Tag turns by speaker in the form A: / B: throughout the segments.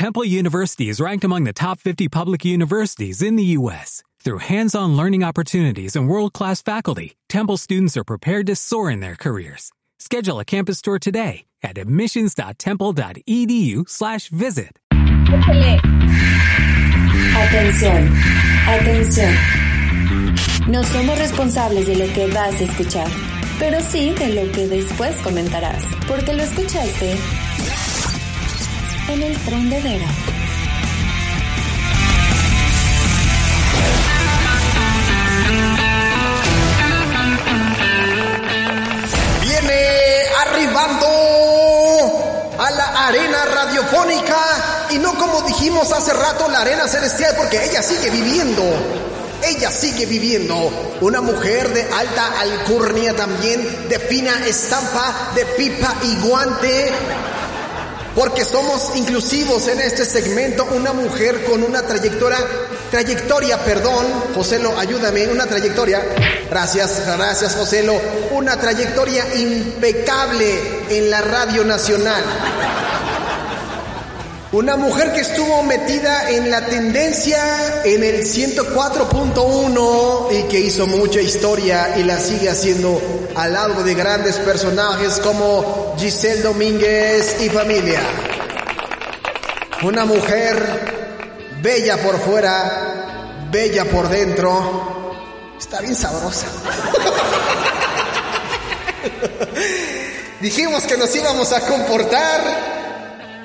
A: Temple University is ranked among the top 50 public universities in the U.S. Through hands-on learning opportunities and world-class faculty, Temple students are prepared to soar in their careers. Schedule a campus tour today at admissions.temple.edu/visit.
B: Atención, atención. No somos responsables de lo que vas a escuchar, pero sí de lo que después comentarás, porque lo escuchaste en el tren.
C: Viene arribando a la arena radiofónica y no como dijimos hace rato la arena celestial porque ella sigue viviendo. Ella sigue viviendo. Una mujer de alta alcurnia también, de fina estampa, de pipa y guante. Porque somos inclusivos en este segmento, una mujer con una trayectoria, trayectoria, perdón, Joselo, ayúdame, una trayectoria, gracias, gracias Joselo, una trayectoria impecable en la radio nacional. Una mujer que estuvo metida en la tendencia en el 104.1 y que hizo mucha historia y la sigue haciendo al lado de grandes personajes como Giselle Domínguez y familia. Una mujer bella por fuera, bella por dentro. Está bien sabrosa. Dijimos que nos íbamos a comportar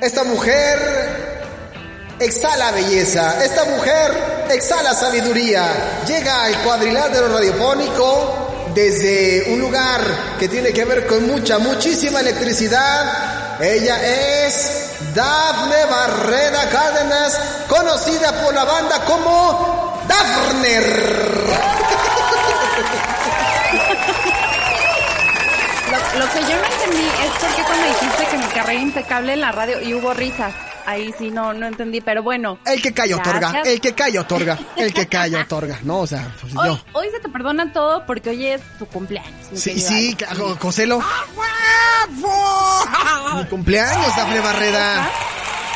C: esta mujer exhala belleza, esta mujer exhala sabiduría, llega al cuadrilátero radiofónico desde un lugar que tiene que ver con mucha, muchísima electricidad. Ella es Dafne Barreda Cárdenas, conocida por la banda como Dafner.
D: Lo, que yo no entendí es por qué cuando dijiste que mi carrera impecable en la radio y hubo risas. Ahí sí no, no entendí, pero bueno.
C: El que calla otorga, el que calla otorga, el que calla otorga, ¿no? O sea, pues
D: Hoy,
C: yo.
D: hoy se te perdona todo porque hoy es tu cumpleaños.
C: Sí, sí,
D: Alex.
C: ca- Joselo. Mi cumpleaños, Dafne Barreda.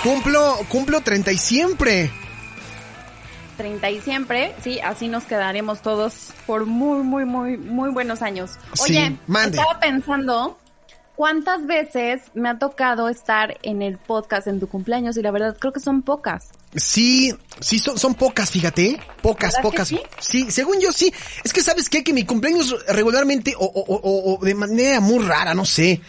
C: Cumplo, cumplo 30 y siempre.
D: 30 y siempre, sí, así nos quedaremos todos por muy, muy, muy, muy buenos años. Oye, estaba pensando cuántas veces me ha tocado estar en el podcast en tu cumpleaños y la verdad creo que son pocas.
C: Sí, sí, son, son pocas, fíjate. Pocas,
D: ¿Verdad que
C: pocas.
D: sí?
C: Sí, según yo sí. Es que sabes qué? que mi cumpleaños regularmente o, o- o- o de manera muy rara, no sé.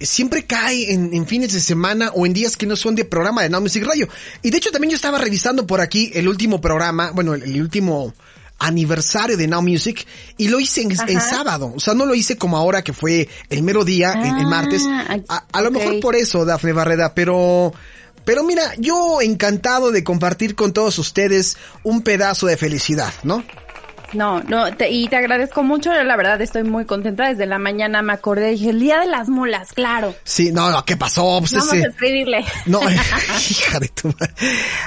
C: Siempre cae en, en fines de semana o en días que no son de programa de Now Music Radio. Y de hecho también yo estaba revisando por aquí el último programa, bueno, el, el último aniversario de Now Music y lo hice en, sábado. O sea, no lo hice como ahora que fue el mero día, el, el martes.
D: Ah,
C: A, a lo mejor por eso, Dafne Barreda, pero... Pero mira, yo encantado de compartir con todos ustedes un pedazo de felicidad, ¿no?
D: No, no, te- y te agradezco mucho, la verdad estoy muy contenta, desde la mañana me acordé, dije, el día de las mulas, claro.
C: Sí, no, no, ¿qué pasó? Pues
D: Vamos
C: ese-
D: a escribirle.
C: No, hija de tu madre.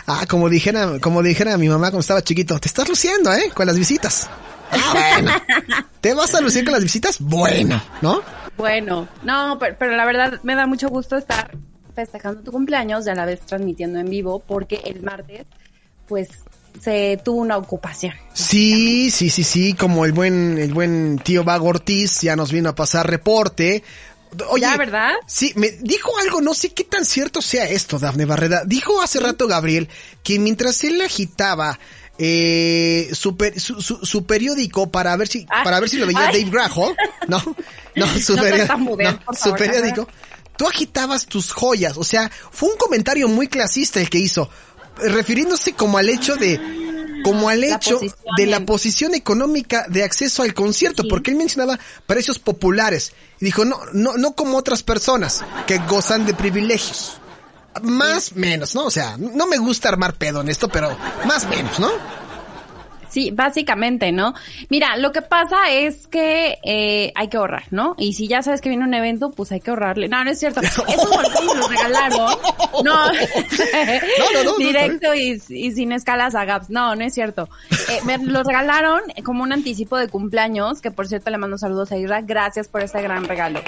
C: Ah, como dijera, como dijera mi mamá cuando estaba chiquito, te estás luciendo, ¿eh? Con las visitas. Ah, bueno. ¿Te vas a lucir con las visitas? Bueno, ¿no?
D: Bueno, no, pero, pero la verdad me da mucho gusto estar festejando tu cumpleaños y a la vez transmitiendo en vivo porque el martes, pues, se tuvo una ocupación.
C: Sí, sí, sí, sí, como el buen, el buen tío Vago Ortiz ya nos vino a pasar reporte. Oye,
D: ¿Ya, verdad?
C: Sí, me dijo algo, no sé qué tan cierto sea esto, Dafne Barreda. Dijo hace rato Gabriel que mientras él agitaba eh, su, per- su, su- su periódico para ver si
D: Ay.
C: para ver si lo veía
D: Ay.
C: Dave Graham, no, no, su,
D: No favor,
C: periódico. Tú agitabas tus joyas, o sea, fue un comentario muy clasista el que hizo, refiriéndose como al hecho de como al
D: La
C: hecho
D: posición
C: de la posición económica de acceso al concierto,
D: Sí.
C: porque él mencionaba precios populares y dijo no, no, no como otras personas que gozan de privilegios. Más menos, ¿no? O sea, no me gusta armar pedo en esto, pero más menos, ¿no?
D: Sí, básicamente, ¿no? Mira, lo que pasa es que eh, hay que ahorrar, ¿no? Y si ya sabes que viene un evento, pues hay que ahorrarle. No, no es cierto. Esos me los regalaron. No.
C: no, no, no,
D: Directo y, y sin escalas a gaps. No, no es cierto. Eh, me los regalaron como un anticipo de cumpleaños, que por cierto le mando saludos a Isra. Gracias por ese gran regalo.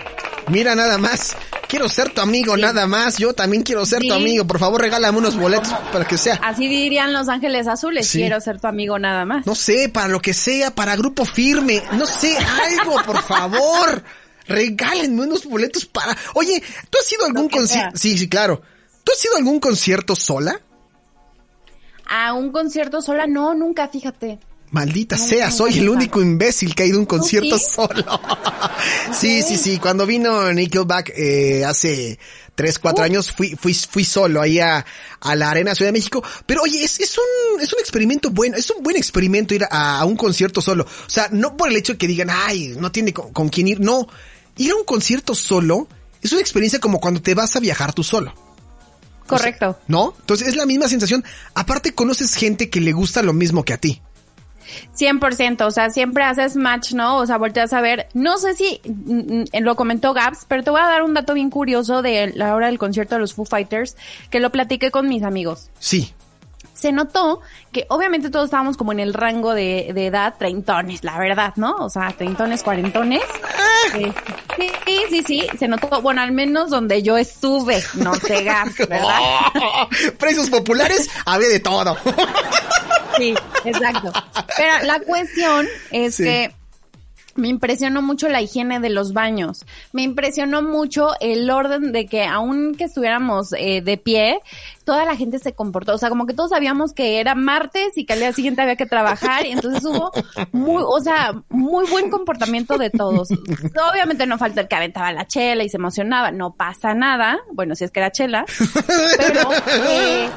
C: Mira nada más. Quiero ser tu amigo nada más. Yo también quiero ser tu amigo. Por favor, regálame unos boletos para que sea.
D: Así dirían Los Ángeles Azules. Quiero ser tu amigo nada más.
C: No sé, para lo que sea, para grupo firme. No sé, algo, por favor. Regálenme unos boletos para... Oye, ¿tú has ido a algún concierto? Sí, sí, claro. ¿Tú has ido a algún concierto sola?
D: A un concierto sola, no, nunca, fíjate.
C: Maldita sea, soy el único imbécil que ha ido a un concierto solo. sí, sí, sí. Cuando vino Nickelback eh, hace tres, cuatro años, fui, fui, fui solo ahí a, a, la Arena Ciudad de México. Pero oye, es, es un, es un experimento bueno, es un buen experimento ir a, a, un concierto solo. O sea, no por el hecho de que digan, ay, no tiene con, con quién ir. No, ir a un concierto solo es una experiencia como cuando te vas a viajar tú solo.
D: Correcto.
C: O sea, ¿No? Entonces es la misma sensación. Aparte conoces gente que le gusta lo mismo que a ti.
D: 100%, o sea, siempre haces match, ¿no? O sea, volteas a ver, no sé si mm, lo comentó Gaps, pero te voy a dar un dato bien curioso de la hora del concierto de los Foo Fighters, que lo platiqué con mis amigos.
C: Sí.
D: Se notó que obviamente todos estábamos como en el rango de, de edad, treintones, la verdad, ¿no? O sea, treintones, cuarentones. Eh, sí, sí, sí, se notó, bueno, al menos donde yo estuve, no sé, Gaps, ¿verdad?
C: Precios populares, había de todo.
D: Sí, exacto. Pero la cuestión es sí. que me impresionó mucho la higiene de los baños. Me impresionó mucho el orden de que aun que estuviéramos eh, de pie, toda la gente se comportó. O sea, como que todos sabíamos que era martes y que al día siguiente había que trabajar. Y entonces hubo muy, o sea, muy buen comportamiento de todos. Obviamente no falta el que aventaba la chela y se emocionaba. No pasa nada. Bueno, si es que era chela. Pero eh,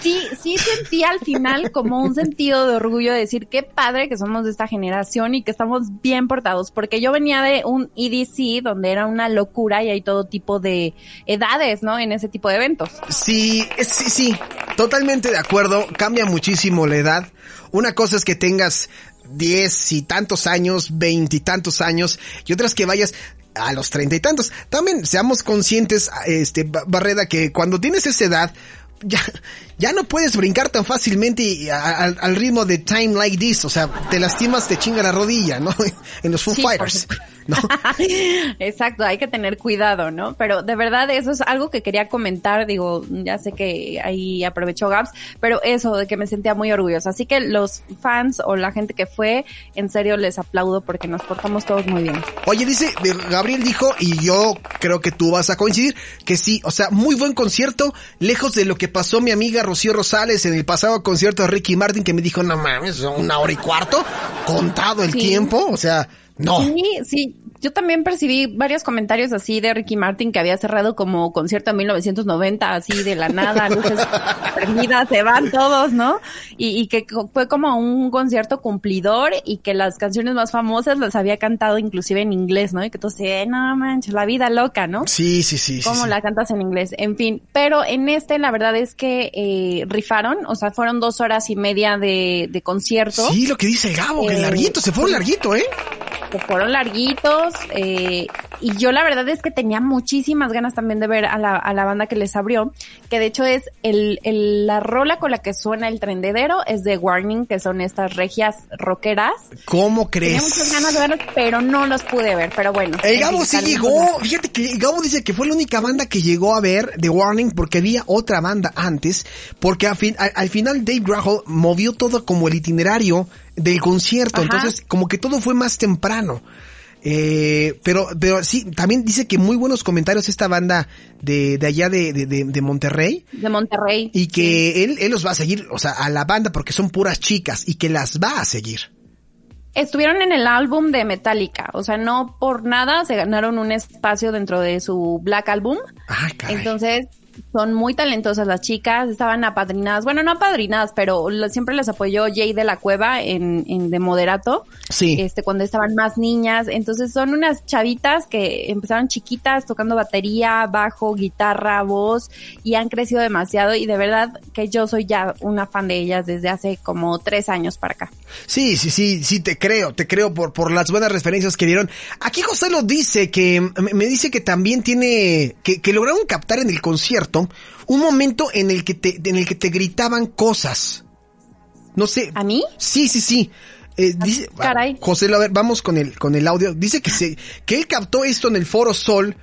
D: sí, sí sentí al final como un sentido de orgullo de decir qué padre que somos de esta generación y que estamos bien portados. Porque yo venía de un EDC donde era una locura y hay todo tipo de edades, ¿no? En ese tipo de eventos.
C: Sí, sí, sí, totalmente de acuerdo. Cambia muchísimo la edad. Una cosa es que tengas diez y tantos años, veintitantos años, y otras que vayas a los treinta y tantos. También seamos conscientes, este, Barreda, que cuando tienes esa edad, ya, ya no puedes brincar tan fácilmente al ritmo de Time Like This. O sea, te lastimas, te chinga la rodilla, ¿no? En los Foo sí, Fighters. ¿no?
D: Exacto, hay que tener cuidado, ¿no? Pero de verdad eso es algo que quería comentar, digo, ya sé que ahí aprovechó Gaps, pero eso de que me sentía muy orgullosa. Así que los fans o la gente que fue, en serio les aplaudo porque nos portamos todos muy bien.
C: Oye, dice, Gabriel dijo, y yo creo que tú vas a coincidir, que sí, o sea, muy buen concierto, lejos de lo que pasó mi amiga Rocío Rosales en el pasado concierto de Ricky Martin, que me dijo, no mames, una hora y cuarto, contado el sí. tiempo, o sea, no.
D: Sí, sí. Yo también percibí varios comentarios así de Ricky Martin que había cerrado como concierto en 1990, así de la nada, luces prendidas, se van todos, ¿no? Y, y, que fue como un concierto cumplidor y que las canciones más famosas las había cantado inclusive en inglés, ¿no? Y que tú dices, no manches, la vida loca, ¿no?
C: Sí, sí, sí.
D: ¿Cómo
C: sí,
D: la cantas en inglés? En fin, pero en este la verdad es que eh, rifaron, o sea, fueron dos horas y media de, de concierto.
C: Sí, lo que dice Gabo, eh, que larguito, se fueron larguito, ¿eh?
D: que fueron larguitos eh, y yo la verdad es que tenía muchísimas ganas también de ver a la, a la banda que les abrió, que de hecho es el, el, la rola con la que suena el trendedero es de Warning, que son estas regias rockeras.
C: ¿Cómo crees?
D: Tenía muchas ganas de verlos, pero no los pude ver, pero bueno.
C: El Gabo sí llegó, fíjate que Gabo dice que fue la única banda que llegó a ver de Warning porque había otra banda antes, porque al, fin, al, al final Dave Grohl movió todo como el itinerario del concierto, Ajá. entonces como que todo fue más temprano. Eh, pero, pero sí, también dice que muy buenos comentarios esta banda de, de allá de, de, de Monterrey.
D: De Monterrey.
C: Y que sí. él, él los va a seguir, o sea, a la banda porque son puras chicas y que las va a seguir.
D: Estuvieron en el álbum de Metallica, o sea, no por nada se ganaron un espacio dentro de su Black Album.
C: Ay,
D: Entonces, son muy talentosas las chicas, estaban apadrinadas, bueno, no apadrinadas, pero siempre les apoyó Jay de la Cueva en, en de moderato.
C: Sí.
D: Este, cuando estaban más niñas. Entonces son unas chavitas que empezaron chiquitas tocando batería, bajo, guitarra, voz y han crecido demasiado y de verdad que yo soy ya una fan de ellas desde hace como tres años para acá.
C: Sí, sí, sí, sí, te creo, te creo por, por las buenas referencias que dieron. Aquí José lo dice que, me dice que también tiene, que, que lograron captar en el concierto un momento en el que te, en el que te gritaban cosas. No sé.
D: ¿A mí?
C: Sí, sí, sí. Eh, dice,
D: Caray.
C: José, a ver, vamos con el, con el audio. Dice que se, que él captó esto en el Foro Sol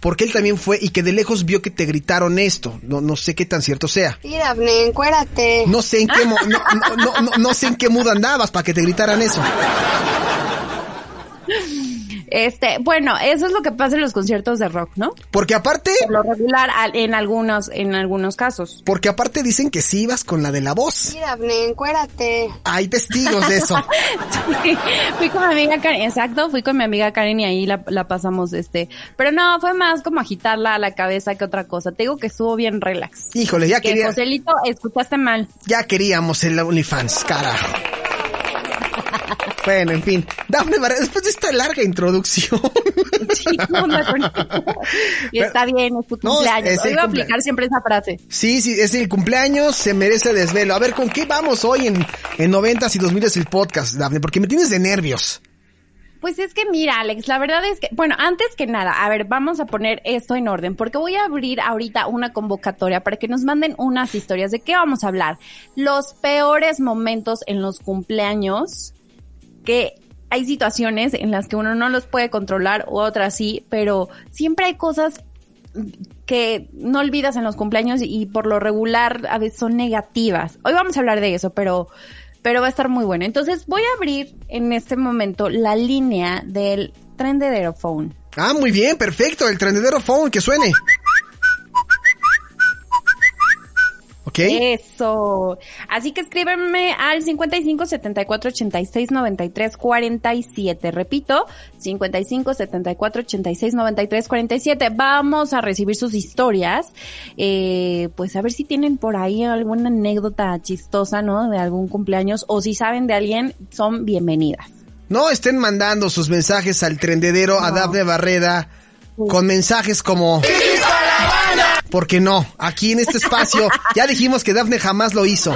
C: porque él también fue y que de lejos vio que te gritaron esto. No, no sé qué tan cierto sea.
E: Sí, Dafne, encuérate.
C: No sé en qué, no, no, no, no- no sé en qué mood andabas para que te gritaran eso.
D: Este, bueno, eso es lo que pasa en los conciertos de rock, ¿no?
C: Porque aparte,
D: Por lo regular, en algunos, en algunos casos.
C: porque aparte dicen que sí ibas con la de la voz.
E: Sí, Dafne, encuérate.
C: Hay testigos de eso.
D: fui con mi amiga Karen, exacto, fui con mi amiga Karen y ahí la, la pasamos, este, pero no, fue más como agitarla a la cabeza que otra cosa. Te digo que estuvo bien relax.
C: Híjole, ya
D: Que
C: quería,
D: Joselito, escuchaste mal.
C: ya queríamos el OnlyFans, carajo. Bueno, en fin. Dafne Barrera, después de esta larga introducción.
D: Sí, no, no, no. Y está bien, es tu
C: No,
D: cumpleaños.
C: es el
D: Hoy voy a aplicar siempre esa frase.
C: Sí, sí, es el cumpleaños, se merece desvelo. A ver, ¿con qué vamos hoy en, en 90s y 2000 el podcast, Dafne? Porque me tienes de nervios.
D: Pues es que mira, Alex, la verdad es que, bueno, antes que nada, a ver, vamos a poner esto en orden, porque voy a abrir ahorita una convocatoria para que nos manden unas historias de qué vamos a hablar. Los peores momentos en los cumpleaños, que hay situaciones en las que uno no los puede controlar, u otras sí, pero siempre hay cosas que no olvidas en los cumpleaños y por lo regular a veces son negativas. Hoy vamos a hablar de eso, pero, pero va a estar muy bueno. Entonces voy a abrir en este momento la línea del Trendedero Phone.
C: Ah, muy bien, perfecto. El trendedero phone, que suene. ¿Ok?
D: Eso. Así que escríbeme al 55 74 86 93 47. Repito, 55 74 86 93 47. Vamos a recibir sus historias. Eh, pues a ver si tienen por ahí alguna anécdota chistosa, ¿no? De algún cumpleaños o si saben de alguien, son bienvenidas.
C: No estén mandando sus mensajes al trendedero a Dafne Barreda con mensajes como... Porque no, aquí en este espacio ya dijimos que Dafne jamás lo hizo.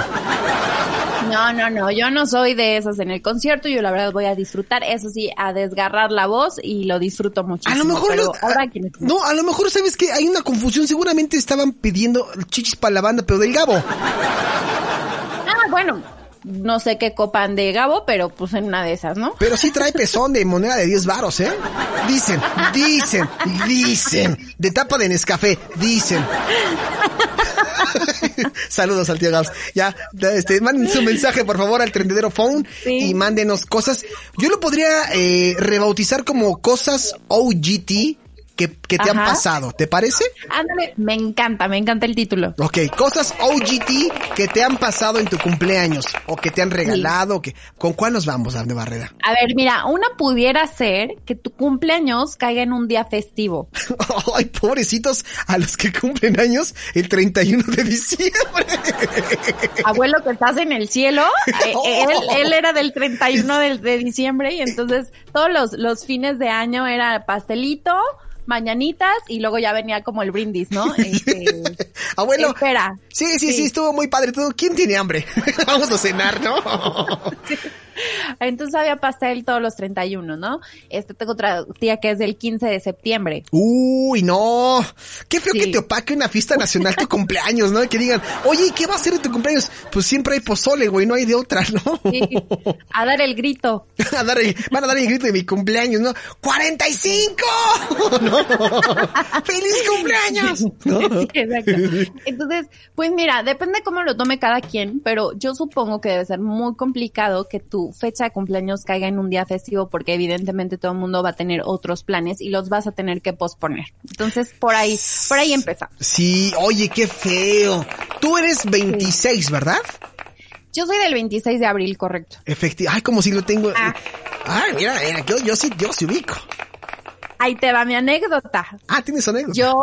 D: No, no, no, yo no soy de esas en el concierto, yo la verdad voy a disfrutar, eso sí, a desgarrar la voz y lo disfruto muchísimo.
C: A lo mejor
D: pero
C: lo-
D: ahora
C: a-
D: quienes-
C: no, a lo mejor sabes que hay una confusión. Seguramente estaban pidiendo chichis para la banda, pero del Gabo.
D: Ah, bueno, no sé qué copan de Gabo, pero pues en una de esas, ¿no?
C: Pero sí trae pezón de moneda de 10 varos, ¿eh? Dicen, dicen, dicen. De tapa de Nescafé, dicen. Saludos al tío Gabs. Ya, este, manden su mensaje por favor al trendedero phone
D: Sí.
C: y mándenos cosas. Yo lo podría eh, rebautizar como cosas OGT que, que te han pasado. ¿Te parece?
D: Ándale, me encanta, me encanta el título.
C: Ok, cosas OGT que te han pasado en tu cumpleaños o que te han regalado. Que, ¿Con cuál nos vamos, Dafne Barrera?
D: A ver, mira, una pudiera ser que tu cumpleaños caiga en un día festivo.
C: Ay, pobrecitos a los que cumplen años el 31 de diciembre.
D: Abuelo que estás en el cielo, eh, él, él era del 31 de, de diciembre y entonces todos los, los fines de año era pastelito, mañanitas y luego ya venía como el brindis, ¿no? Este,
C: Abuelo.
D: Espera.
C: Sí, sí, sí,
D: Sí.
C: estuvo muy padre todo. ¿Quién tiene hambre? Vamos a cenar, ¿no?
D: entonces había pastel todos los 31, ¿no? Este tengo otra tía que es del 15 de septiembre.
C: Uy, no. Qué feo
D: Sí.
C: que te opaque una fiesta nacional tu cumpleaños, ¿no? Que digan, oye, ¿y ¿qué va a hacer en tu cumpleaños? Pues siempre hay pozole, güey, no hay de otra, ¿no?
D: Sí, a dar el grito.
C: A dar el- van a dar el grito de mi cumpleaños, ¿no? ¡45! ¿No? ¡Feliz cumpleaños! ¿No?
D: Sí, exacto. Entonces, pues mira, depende cómo lo tome cada quien, pero yo supongo que debe ser muy complicado que tu fecha de cumpleaños caiga en un día festivo porque evidentemente todo el mundo va a tener otros planes y los vas a tener que posponer. Entonces, por ahí, por ahí empezamos.
C: Sí, oye, qué feo. Tú eres 26, ¿verdad?
D: Yo soy del 26 de abril, correcto.
C: Efectivo. Ay, como si lo tengo.
D: Ah.
C: Ay, mira, mira, yo, yo sí, yo sí ubico.
D: Ahí te va mi anécdota.
C: Ah, tienes anécdota.
D: Yo,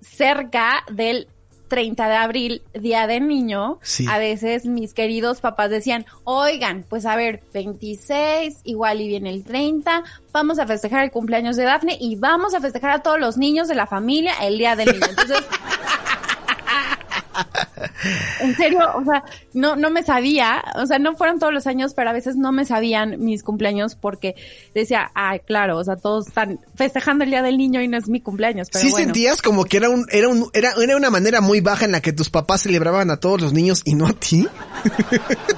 D: cerca del 30 de abril, Día del Niño,
C: Sí.
D: a veces mis queridos papás decían, oigan, pues a ver, 26, igual y viene el 30, vamos a festejar el cumpleaños de Dafne y vamos a festejar a todos los niños de la familia el Día del Niño. Entonces, En serio, o sea, no, no me sabía, o sea, no fueron todos los años, pero a veces no me sabían mis cumpleaños porque decía, ay, claro, o sea, todos están festejando el día del niño y no es mi cumpleaños. Pero
C: ¿Sí
D: bueno.
C: sentías como que era un, era un, era, era una manera muy baja en la que tus papás celebraban a todos los niños y no a ti?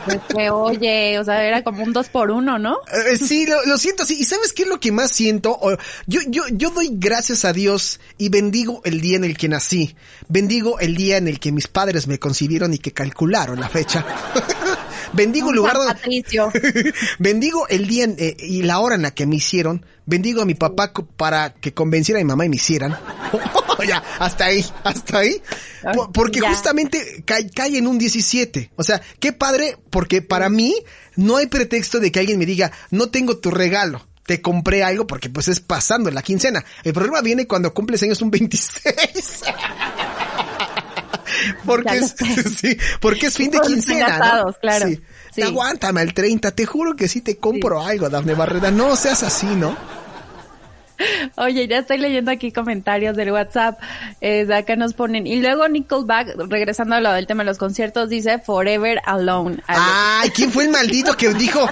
D: Pues que, oye, o sea, era como un dos por uno, ¿no?
C: Eh, sí, lo, lo siento, sí. ¿Y sabes qué es lo que más siento? Yo, yo, yo doy gracias a Dios y bendigo el día en el que nací. Bendigo el día en el que mis padres me concibieron y que calcularon la fecha. bendigo el lugar donde...
D: Patricio.
C: bendigo el día en- eh, y la hora en la que me hicieron. Bendigo a mi papá para que convenciera a mi mamá y me hicieran. ya, hasta ahí, hasta ahí. Po- Porque
D: Ya.
C: justamente cae, cae en un 17. O sea, qué padre, porque para mí no hay pretexto de que alguien me diga, no tengo tu regalo. Te compré algo porque pues es pasando la quincena. El problema viene cuando cumples años un 26. porque es, sí, porque es fin de quincena, ¿no?
D: claro.
C: Sí.
D: Sí.
C: Aguántame al 30, te juro que sí te compro algo, Dafne Barrera. No seas así, ¿no?
D: Oye, ya estoy leyendo aquí comentarios del WhatsApp. Eh, de acá nos ponen. Y luego Nickelback, regresando a lo del tema de los conciertos, dice Forever Alone.
C: Ay, ¿quién fue el maldito que dijo?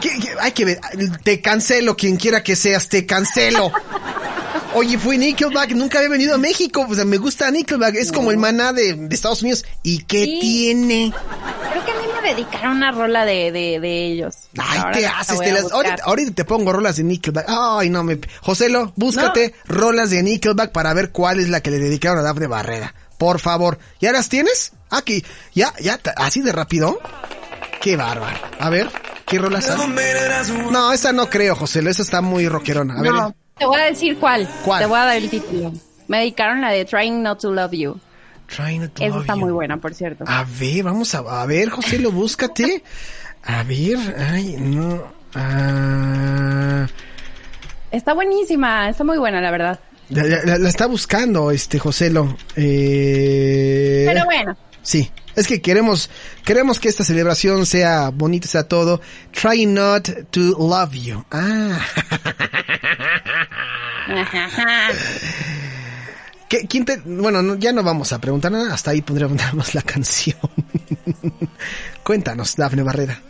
C: que- que- hay que ver, te cancelo, quien quiera que seas, te cancelo. Oye, fue Nickelback, nunca había venido a México, o sea, me gusta Nickelback, es como el maná de, de Estados Unidos. ¿Y qué
D: Sí.
C: tiene?
D: Creo que a mí me dedicaron una rola de, de, de ellos.
C: Ay,
D: Ahora
C: ¿qué
D: la
C: haces? Te las- ahorita, ahorita te pongo rolas de Nickelback. Ay, no me... Joselo, búscate rolas de Nickelback para ver cuál es la que le dedicaron a Dafne Barrera. Por favor. ¿Ya las tienes? Aquí. ¿Ya? ¿Ya? ¿Así de rápido? Qué bárbaro. A ver, ¿qué rolas hay? No, esa no creo, Joselo. Esa está muy rockerona. A ver.
D: Te voy a decir cuál.
C: ¿Cuál?
D: Te voy a dar el título. Me dedicaron la de Trying Not to Love You.
C: Try not to
D: Esa
C: love
D: está
C: you.
D: muy buena, por cierto.
C: A ver, vamos a, a ver, Joselo, búscate. A ver, ay, no. Ah,
D: Está buenísima, está muy buena, la verdad.
C: la, la- la está buscando, este, Joselo. Eh...
D: Pero bueno,
C: Sí, es que queremos, queremos que esta celebración sea bonita, sea todo. Try not to love you. Ah. ¿Qué, quién te, bueno, no- ya no vamos a preguntar nada, hasta ahí pondríamos la canción. Cuéntanos, Dafne Barrera.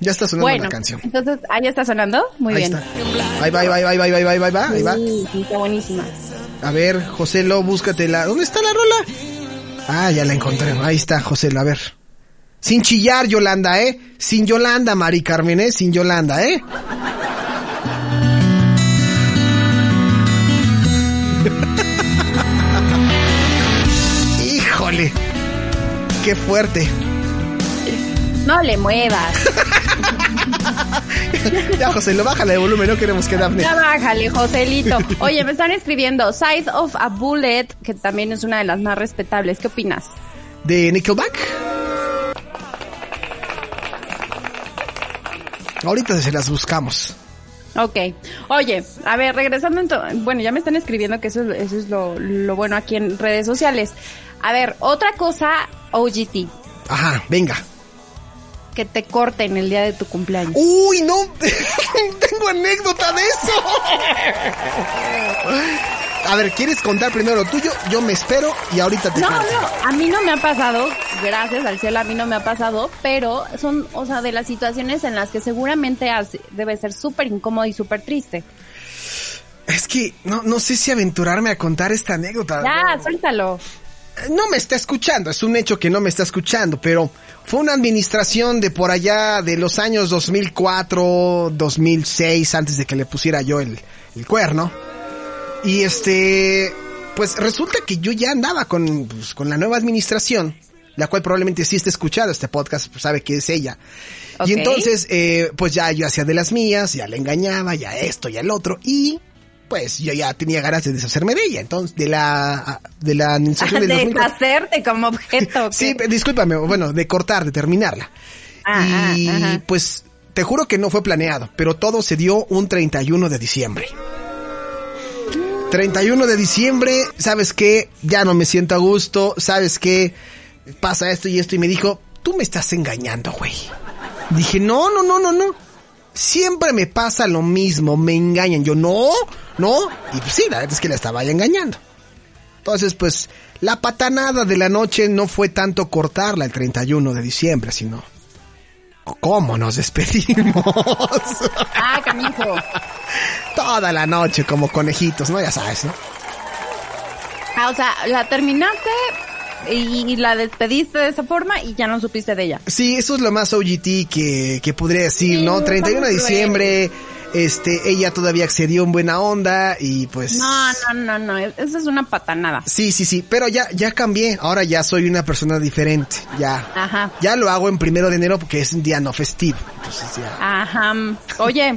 C: Ya está sonando
D: bueno.
C: la canción.
D: Entonces, ahí está sonando. Muy
C: ahí
D: bien.
C: está. Ahí va, ahí va, ahí va, ahí va, ahí va, ahí va, ahí va.
D: Sí, está buenísima.
C: A ver, Joselo, búscatela. ¿Dónde está la rola? Ah, ya la encontré. Ahí está, Joselo, a ver. Sin chillar, Yolanda, ¿eh? Sin Yolanda, Mari Carmen, ¿eh? Sin Yolanda, ¿eh? Qué fuerte.
D: No le muevas.
C: Ya, Joselo, bájale de volumen, no queremos que Dafne.
D: Ya bájale, Joselito. Oye, me están escribiendo Side of a Bullet, que también es una de las más respetables. ¿Qué opinas?
C: ¿De Nickelback? Ahorita se las buscamos.
D: Ok. Oye, a ver, regresando bueno, ya me están escribiendo que eso, es- eso es lo, lo bueno aquí en redes sociales. A ver, otra cosa, OGT,
C: Ajá, venga.
D: que te corten el día de tu cumpleaños.
C: Uy, no, tengo anécdota de eso. A ver, ¿quieres contar primero lo tuyo? Yo me espero y ahorita te
D: No, no, a mí no me ha pasado, gracias al cielo a mí no me ha pasado, pero son, o sea, de las situaciones en las que seguramente debe ser súper incómodo y súper triste.
C: Es que no, no sé si aventurarme a contar esta anécdota.
D: Ya, suéltalo.
C: No me está escuchando, es un hecho que no me está escuchando, pero fue una administración de por allá de los años 2004, 2006, antes de que le pusiera yo el, el cuerno. Y este, pues resulta que yo ya andaba con, pues, con la nueva administración, la cual probablemente sí esté escuchado este podcast, pues sabe que es ella. Y entonces, eh, pues ya yo hacía de las mías, ya le engañaba, ya esto, ya el otro, y pues yo ya tenía ganas de deshacerme de ella, entonces, de la, de la administración
D: De
C: 2004.
D: hacerte como objeto.
C: Sí, discúlpame, bueno, de cortar, de terminarla.
D: Ah,
C: y
D: ah, ajá.
C: pues te juro que no fue planeado, pero todo se dio un 31 de diciembre. 31 de diciembre, ¿sabes qué? Ya no me siento a gusto, ¿sabes qué? Pasa esto y esto y me dijo, tú me estás engañando, güey. Dije, no, no, no, no, no. Siempre me pasa lo mismo, me engañan. Yo, no, no. Y pues sí, la verdad es que la estaba ya engañando. Entonces, pues, la patanada de la noche no fue tanto cortarla el 31 de diciembre, sino cómo nos despedimos.
D: Ah, canijo.
C: Toda la noche como conejitos, ¿no? Ya sabes, ¿no?
D: Ah, o sea, la terminaste y la despediste de esa forma y ya no supiste de ella.
C: Sí, eso es lo más OGT que, que podría decir,
D: Sí,
C: ¿no? 31 de diciembre, este, ella todavía accedió en buena onda y pues...
D: No, no, no, no, esa es una patanada.
C: Sí, sí, sí, pero ya, ya cambié, ahora ya soy una persona diferente, ya.
D: Ajá.
C: Ya lo hago en primero de enero porque es un día no festivo, entonces ya.
D: Ajá. Oye,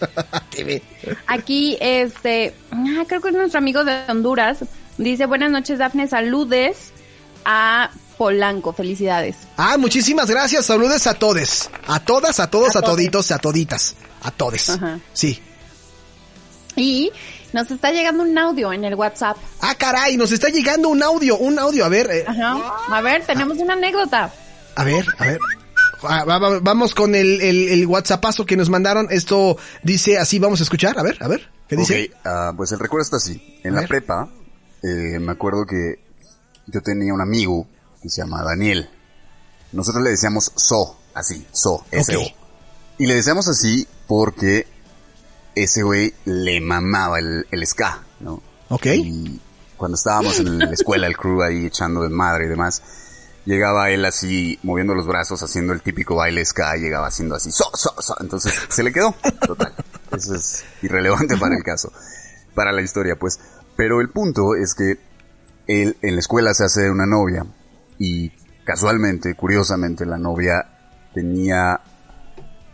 C: Te ve.
D: aquí este, ah, creo que es nuestro amigo de Honduras. Dice, buenas noches, Dafne, saludes a Polanco, felicidades.
C: Ah, muchísimas gracias, saludos a todos, a todas, a todos,
D: A
C: a, toditos, a toditas, a todes.
D: Ajá.
C: Sí.
D: Y nos está llegando un audio en el WhatsApp.
C: Ah, caray, nos está llegando un audio, un audio, a ver, eh,
D: Ajá. A ver, tenemos una anécdota.
C: A ver, a ver. Ah, va- va- vamos con el, el, el WhatsAppazo que nos mandaron. Esto dice así, vamos a escuchar. A ver, a ver. ¿Qué dice?
F: Ok, ah, pues el recuerdo está así. En
C: A
F: la
C: ver.
F: prepa, eh, me acuerdo que yo tenía un amigo que se llama Daniel. Nosotros le decíamos So, así, So, S-O.
C: Ok.
F: Y le decíamos así porque ese güey le mamaba el, el ska, ¿no?
C: Ok.
F: Y cuando estábamos en la escuela, el crew ahí echando de madre y demás, llegaba él así, moviendo los brazos, haciendo el típico baile ska, y llegaba haciendo así, so, so, so. Entonces, se le quedó. Total. Eso es irrelevante para el caso. Para la historia, pues. Pero el punto es que él en la escuela se hace una novia y casualmente, curiosamente, la novia tenía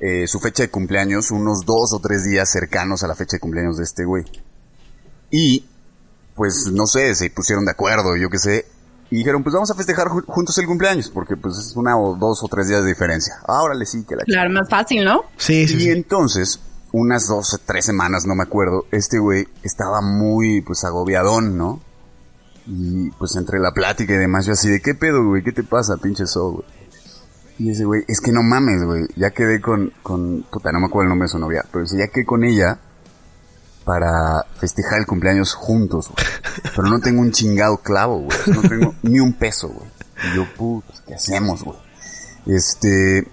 F: eh, su fecha de cumpleaños unos dos o tres días cercanos a la fecha de cumpleaños de este güey. Y, pues, no sé, se pusieron de acuerdo, yo qué sé, y dijeron, pues vamos a festejar ju- juntos el cumpleaños, porque pues es una o dos o tres días de diferencia. Ahora le sí que la
D: Claro, más fácil, ¿no?
C: Sí, sí,
F: y
C: sí.
F: entonces, unas dos o tres semanas, no me acuerdo, este güey estaba muy, pues, agobiadón, ¿no? Y, pues, entre la plática y demás, yo así de, ¿qué pedo, güey? ¿Qué te pasa, pinche so, güey? Y ese güey, es que no mames, güey, ya quedé con, con, puta, no me acuerdo el nombre de su novia, pero dice, ya quedé con ella para festejar el cumpleaños juntos, güey. Pero no tengo un chingado clavo, güey. No tengo ni un peso, güey. Y yo, puta, ¿qué hacemos, güey? Este,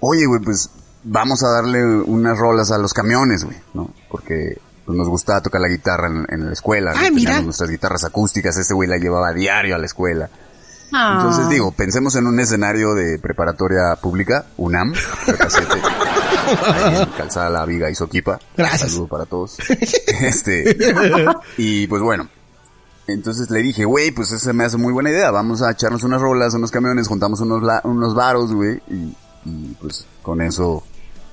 F: oye, güey, pues vamos a darle unas rolas a los camiones, güey, ¿no? Porque pues, nos gustaba tocar la guitarra en, en la escuela. ¿no?
C: Ah, mira.
F: Teníamos nuestras guitarras acústicas, este güey la llevaba a diario a la escuela.
D: Ah.
F: Entonces digo, pensemos en un escenario de preparatoria pública, UNAM, ahí en Calzada La Viga y Soquipa.
C: Gracias.
F: Saludo para todos. Este, y pues bueno, entonces le dije, güey, pues esa me hace muy buena idea, vamos a echarnos unas rolas, unos camiones, juntamos unos, la- unos varos, güey, y, y pues con eso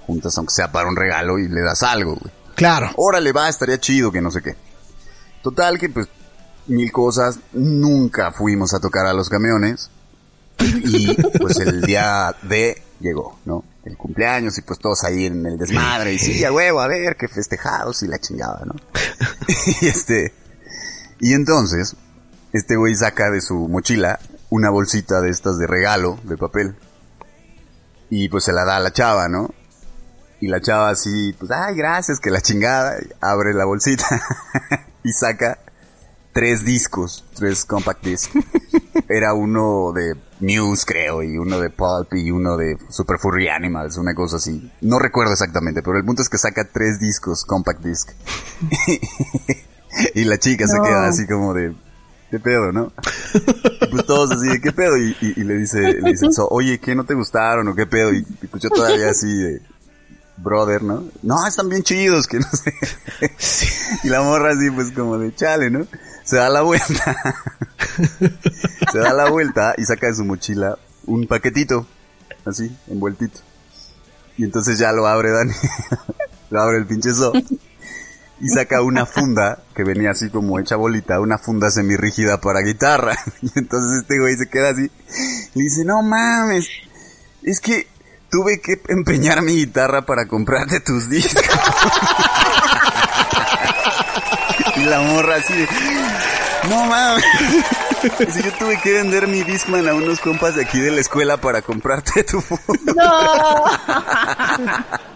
F: juntas aunque sea para un regalo y le das algo, güey
C: Claro.
F: órale, va, estaría chido, que no sé qué. Total, que pues, mil cosas, nunca fuimos a tocar a los camiones. Y pues el día de llegó, ¿no? El cumpleaños y pues todos ahí en el desmadre. Y sí, a huevo, a ver, qué festejados y la chingada, ¿no? y este, y entonces, este güey saca de su mochila una bolsita de estas de regalo, de papel. Y pues se la da a la chava, ¿no? Y la chava así, pues, ay, gracias, que la chingada. Abre la bolsita y saca tres discos, tres compact discs. Era uno de Muse, creo, y uno de Pulp y uno de Super Furry Animals, una cosa así. No recuerdo exactamente, pero el punto es que saca tres discos compact disc. y la chica se queda así como de, ¿qué pedo, no? Y pues todos así de, ¿qué pedo? Y, y- y le dice, le dice, oye, ¿qué no te gustaron o qué pedo? Y, y pues yo todavía así de, brother, ¿no? No, están bien chidos, que no sé. y la morra así, pues como de chale, ¿no? Se da la vuelta. Se da la vuelta y saca de su mochila un paquetito, así, envueltito. Y entonces ya lo abre Dani. lo abre el pinche so. Y saca una funda que venía así como hecha bolita, una funda semirrígida para guitarra. Y entonces este güey se queda así. Y dice, no mames, es que tuve que empeñar mi guitarra para comprarte tus discos. y la morra así de, no mames. Dice, yo tuve que vender mi Discman a unos compas de aquí de la escuela para comprarte tu funda.
D: No.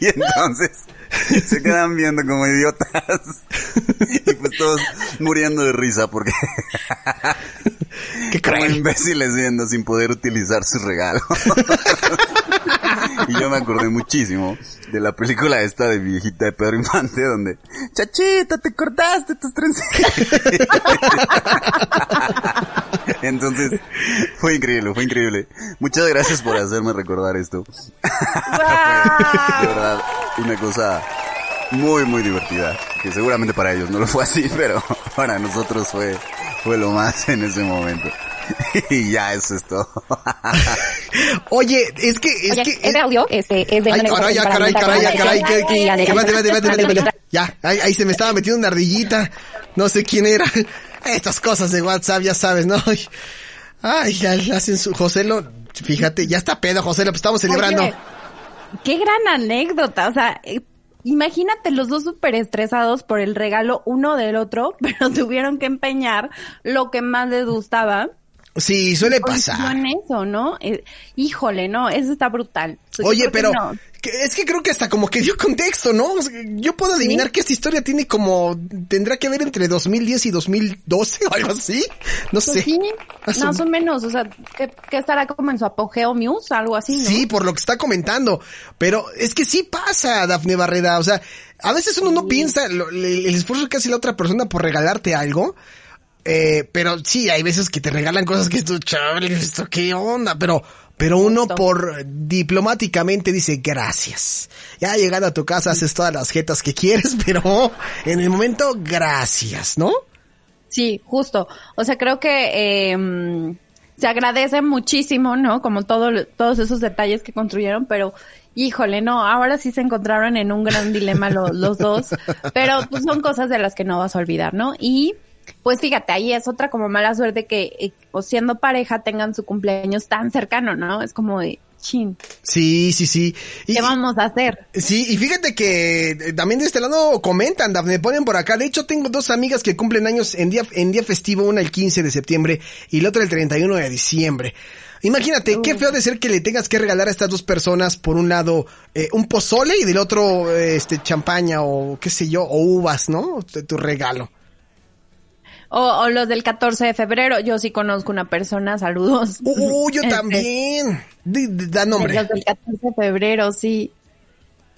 F: Y entonces se quedan viendo como idiotas. Y pues todos muriendo de risa porque
C: Qué
F: como imbéciles viendo sin poder utilizar su regalo. Y yo me acordé muchísimo de la película esta de viejita de Pedro Infante donde Chachita, te cortaste tus trencitas. Entonces, fue increíble, fue increíble. Muchas gracias por hacerme recordar esto. De verdad, una cosa muy, muy divertida. Que seguramente para ellos no lo fue así, pero para nosotros fue, fue lo más en ese momento. Y ya, eso es todo.
C: Oye, es que, es
D: Oye,
C: que...
D: este audio este, es de
C: Ay, caray, ya, caray,
D: para
C: caray, ya, caray, que, que,
D: y
C: que, vete,
D: además-
C: vete, vete, vete, vete. Ya, ahí, ahí se me estaba metiendo una ardillita. No sé quién era. Estas cosas de WhatsApp, ya sabes, ¿no? Ay, ya hacen su... José lo... Fíjate, ya está pedo, José, lo estamos celebrando.
D: Oye, qué gran anécdota, o sea, imagínate los dos súper estresados por el regalo uno del otro, pero tuvieron que empeñar lo que más les gustaba.
C: Sí, suele pasar.
D: eso, ¿no? Eh, híjole, no, eso está brutal. Yo
C: Oye, pero
D: no.
C: Es que creo que hasta como que dio contexto, ¿no? O sea, yo puedo adivinar que esta historia tiene como tendrá que ver entre 2010 y 2012 o algo así. No
D: Pues
C: sé.
D: sí,
C: Más o-
D: más o menos, o sea, que, que estará como en su apogeo Muse, algo así, ¿no?
C: Sí, por lo que está comentando. Pero es que sí pasa, Dafne Barrera. O sea, a veces uno no piensa lo- le- el esfuerzo que hace la otra persona por regalarte algo. Eh, pero sí, hay veces que te regalan cosas que tú, chaval, esto qué onda, pero, pero uno por diplomáticamente dice gracias. Ya llegando a tu casa haces todas las jetas que quieres, pero en el momento gracias, ¿no?
D: Sí, justo. O sea, creo que eh, mm, se agradece muchísimo, ¿no? Como todo, todos esos detalles que construyeron, pero híjole, no, ahora sí se encontraron en un gran dilema lo- los dos, pero pues son cosas de las que no vas a olvidar, ¿no? Y pues fíjate, ahí es otra como mala suerte que eh, o siendo pareja tengan su cumpleaños tan cercano, ¿no? Es como de, chin,
C: Sí, sí, sí. Y-
D: ¿qué vamos a hacer?
C: Sí, y fíjate que eh, también de este lado comentan, Dafne, ponen por acá. De hecho, tengo dos amigas que cumplen años en día, en día festivo, una el 15 de septiembre y la otra el 31 de diciembre. Imagínate, qué feo de ser que le tengas que regalar a estas dos personas, por un lado, eh, un pozole y del otro, eh, este, champaña o qué sé yo, o uvas, ¿no? Tu, tu regalo.
D: O, o los del 14 de febrero, yo sí conozco una persona, saludos.
C: Uh, yo
D: Este,
C: también. Da nombre.
D: Los del 14 de febrero, sí.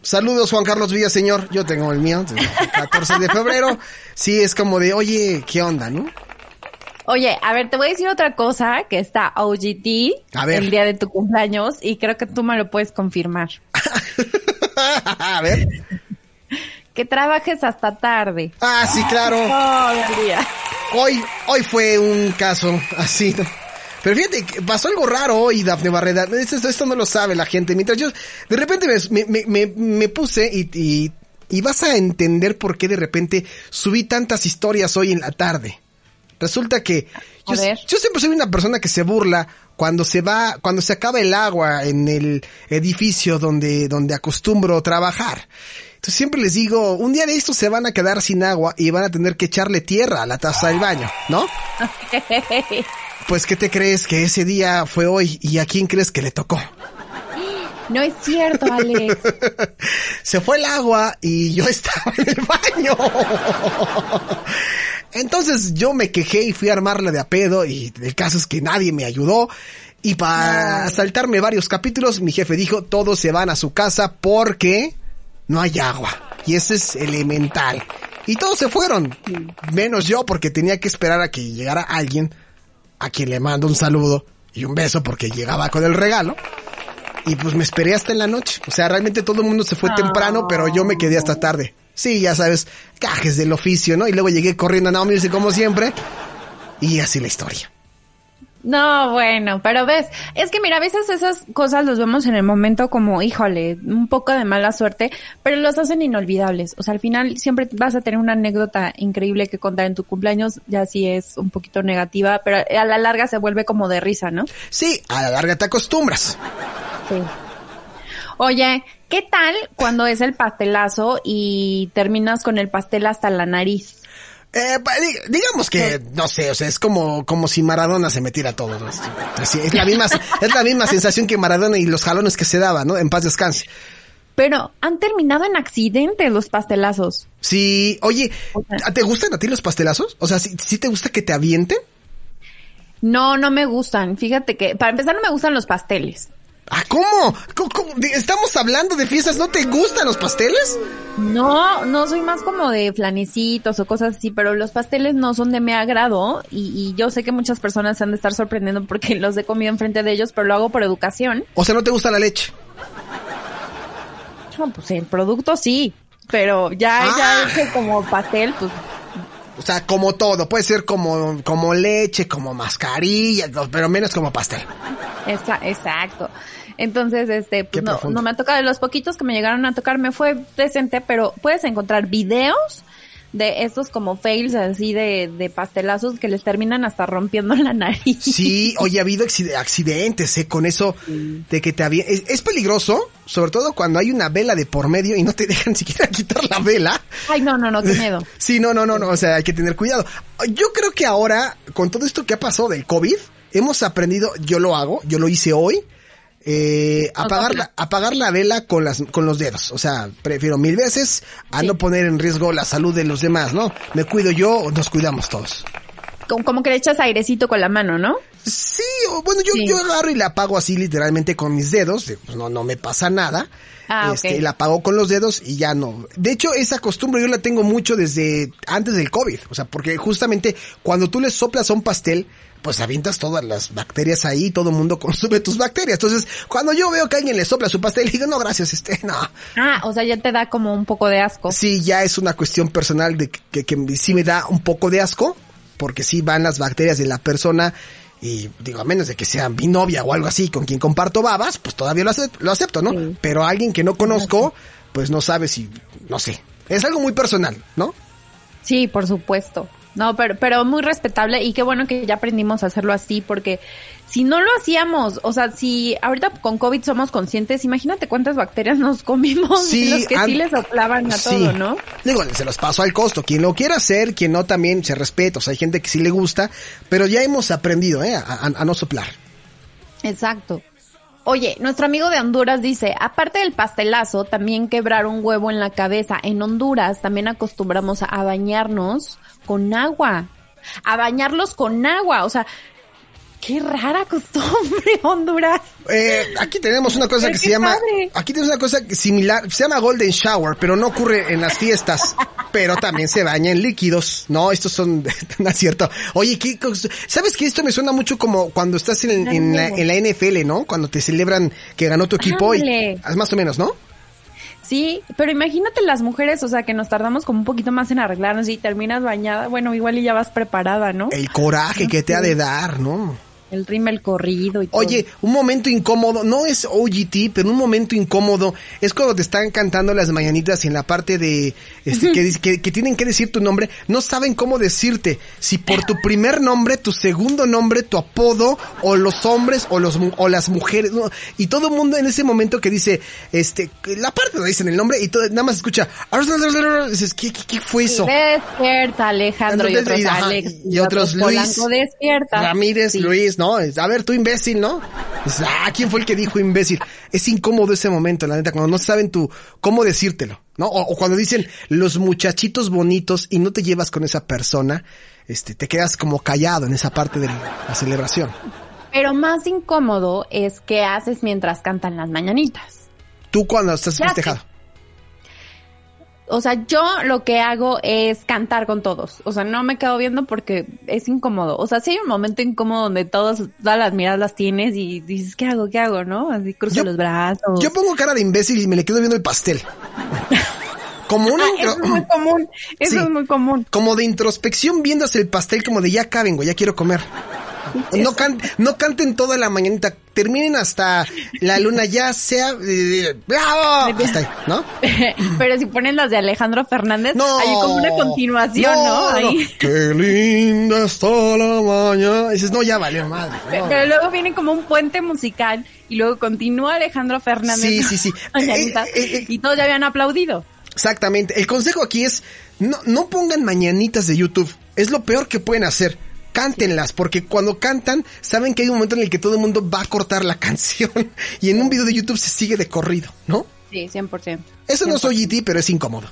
C: Saludos, Juan Carlos Villaseñor. Yo tengo el mío, el 14 de febrero. Sí, es como de, oye, ¿qué onda, no?
D: Oye, a ver, te voy a decir otra cosa que está OGT
C: A ver.
D: el día de tu cumpleaños y creo que tú me lo puedes confirmar.
C: a ver.
D: Que trabajes hasta tarde.
C: Ah, sí, claro.
D: Todo el día.
C: Hoy, hoy fue un caso así. Pero fíjate, que pasó algo raro hoy, Dafne Barrera. Esto, esto no lo sabe la gente. Mientras yo, de repente me, me, me, me puse y, y, y vas a entender por qué de repente subí tantas historias hoy en la tarde. Resulta que yo, yo siempre soy una persona que se burla cuando se va, cuando se acaba el agua en el edificio donde, donde acostumbro trabajar. Entonces siempre les digo, un día de estos se van a quedar sin agua y van a tener que echarle tierra a la taza del baño, ¿no? Pues, ¿qué te crees que ese día fue hoy y a quién crees que le tocó?
D: No es cierto, Alex.
C: Se fue el agua y yo estaba en el baño. Entonces yo me quejé y fui a armarla de a pedo y el caso es que nadie me ayudó. Y para saltarme varios capítulos, mi jefe dijo, todos se van a su casa porque no hay agua. Y eso es elemental. Y todos se fueron, menos yo porque tenía que esperar a que llegara alguien a quien le mando un saludo y un beso porque llegaba con el regalo. Y pues me esperé hasta en la noche. O sea, realmente todo el mundo se fue temprano, pero yo me quedé hasta tarde. Sí, ya sabes, cajes del oficio, ¿no? Y luego llegué corriendo a Now Music como siempre. Y así la historia.
D: No, bueno, pero ves, es que mira, a veces esas cosas los vemos en el momento como, híjole, un poco de mala suerte, pero los hacen inolvidables. O sea, al final siempre vas a tener una anécdota increíble que contar en tu cumpleaños, ya si es un poquito negativa, pero a la larga se vuelve como de risa, ¿no?
C: Sí, a la larga te acostumbras.
D: Sí. Oye, ¿qué tal cuando es el pastelazo y terminas con el pastel hasta la nariz?
C: Eh, digamos que, no sé, o sea, es como, como si Maradona se metiera todo. ¿no? Es la misma, es la misma sensación que Maradona y los jalones que se daba, ¿no? En paz descanse.
D: Pero han terminado en accidentes los pastelazos.
C: Sí, oye, ¿te gustan a ti los pastelazos? O sea, ¿sí, sí te gusta que te avienten?
D: No, no me gustan. Fíjate que, para empezar, no me gustan los pasteles.
C: Ah, ¿cómo? Estamos hablando de fiestas, ¿no te gustan los pasteles?
D: No, no soy más como de flanecitos o cosas así, pero los pasteles no son de mi agrado y, y yo sé que muchas personas se han de estar sorprendiendo porque los he comido enfrente de ellos, pero lo hago por educación.
C: O sea, ¿no te gusta la leche?
D: No, pues el producto sí, pero ya,
C: Ah.
D: ya hecho como pastel, pues
C: O sea, como todo, puede ser como, como leche, como mascarilla, pero menos como pastel.
D: Exacto. Entonces, este, pues no, no me ha tocado, de los poquitos que me llegaron a tocar me fue decente, pero puedes encontrar videos de estos como fails así de, de pastelazos que les terminan hasta rompiendo la nariz.
C: Sí, oye, ha habido accide- accidentes, ¿eh? Con eso de que te había... Es, es peligroso, sobre todo cuando hay una vela de por medio y no te dejan siquiera quitar la vela.
D: Ay, no, no, no, qué miedo.
C: Sí, no, no, no, no, o sea, hay que tener cuidado. Yo creo que ahora, con todo esto que ha pasado del COVID, hemos aprendido, yo lo hago, yo lo hice hoy, eh, apagar, la, apagar la vela con las, con los dedos. O sea, prefiero mil veces a
D: Sí.
C: no poner en riesgo la salud de los demás, ¿no? Me cuido yo, nos cuidamos todos.
D: Como, como que le echas airecito con la mano, ¿no?
C: Sí, o bueno, yo,
D: Sí.
C: yo agarro y la apago así literalmente con mis dedos, de, pues no, no me pasa nada.
D: Ah,
C: este,
D: ok.
C: La apago con los dedos y ya no. De hecho, esa costumbre yo la tengo mucho desde antes del COVID. O sea, porque justamente cuando tú le soplas a un pastel, pues avientas todas las bacterias ahí, todo el mundo consume tus bacterias. Entonces, cuando yo veo que alguien le sopla su pastel, digo, no, gracias, este, no.
D: Ah, o sea, ya te da como un poco de asco.
C: Sí, ya es una cuestión personal de que, que, que sí me da un poco de asco, porque sí van las bacterias de la persona y digo, a menos de que sea mi novia o algo así con quien comparto babas, pues todavía lo acepto, ¿no?
D: Sí.
C: Pero alguien que no conozco, pues no sabe si, no sé. Es algo muy personal, ¿no?
D: Sí, por supuesto. No, pero, pero muy respetable y qué bueno que ya aprendimos a hacerlo así porque si no lo hacíamos, o sea, si ahorita con COVID somos conscientes, imagínate cuántas bacterias nos comimos
C: Sí,
D: los que sí les soplaban a
C: Sí.
D: todo, ¿no?
C: Digo, se los paso al costo. Quien lo quiera hacer, quien no también se respeta. O sea, hay gente que sí le gusta, pero ya hemos aprendido, ¿eh? A, a- a no soplar.
D: Exacto. Oye, nuestro amigo de Honduras dice, aparte del pastelazo, también quebrar un huevo en la cabeza. En Honduras también acostumbramos a, bañarnos con agua. A bañarlos con agua. O sea, qué rara costumbre, Honduras.
C: Eh, aquí tenemos una cosa que se llama,
D: padre.
C: aquí tenemos una cosa similar, se llama Golden Shower, pero no ocurre en las fiestas, pero también se baña en líquidos. No, estos son, no es cierto. Oye, ¿qué, ¿sabes que esto me suena mucho como cuando estás en, en la, en la NFL, ¿no? Cuando te celebran que ganó tu equipo y, más o menos, ¿no?
D: Sí, pero imagínate las mujeres, o sea, que nos tardamos como un poquito más en arreglarnos y terminas bañada. Bueno, igual y ya vas preparada, ¿no?
C: El coraje que te ha de dar, ¿no?
D: El rímel corrido y todo.
C: Oye, un momento incómodo, no es OGT, pero un momento incómodo es cuando te están cantando las mañanitas y en la parte de este que, que, que tienen que decir tu nombre, no saben cómo decirte, si por tu primer nombre, tu segundo nombre, tu apodo, o los hombres, o los o las mujeres, ¿no? y todo el mundo en ese momento que dice, este, la parte donde dicen el nombre y todo, nada más escucha, dices, ¿qué, qué, qué fue eso?
D: Despierta, Alejandro, y otros
C: Ajá,
D: Alex.
C: y otros Luis.
D: Polanco, despierta.
C: Ramírez,
D: Sí.
C: Luis, ¿no? Es, A ver, tú imbécil, ¿no? Dices, ah, ¿quién fue el que dijo imbécil? Es incómodo ese momento, la neta, cuando no saben tú cómo decírtelo, ¿no? O, o cuando dicen los muchachitos bonitos y no te llevas con esa persona, este, te quedas como callado en esa parte de la celebración.
D: Pero más incómodo es qué haces mientras cantan las mañanitas.
C: Tú cuando estás festejado.
D: O sea, yo lo que hago es cantar con todos. O sea, no me quedo viendo porque es incómodo. O sea, sí hay un momento incómodo donde todos, todas las miradas las tienes y dices, ¿qué hago? ¿Qué hago? ¿No? Así cruzo
C: Yo-
D: los brazos.
C: Yo pongo cara de imbécil y me le quedo viendo el pastel. Como una
D: Ah, eso es muy común. Eso
C: Sí.
D: es muy común.
C: como de introspección viendo hacia el pastel como de ya caben, güey, ya quiero comer. No, can- no canten toda la mañanita, terminen hasta la luna ya sea... eh, ¡Bravo! Hasta ahí, ¿no?
D: Pero si ponen las de Alejandro Fernández,
C: No.
D: hay como una continuación, ¿no? Ahí.
C: Qué linda está la mañana. Dices, no, ya valió madre. no.
D: Pero luego viene como un puente musical y luego continúa Alejandro Fernández.
C: Sí, sí, sí. Eh, eh, eh.
D: y todos ya habían aplaudido.
C: Exactamente. El consejo aquí es, no, no pongan mañanitas de YouTube. Es lo peor que pueden hacer. Cántenlas, porque cuando cantan, saben que hay un momento en el que todo el mundo va a cortar la canción. Y en un video de YouTube se sigue de corrido, ¿no?
D: Sí, 100%.
C: Eso no soy GT, pero es incómodo.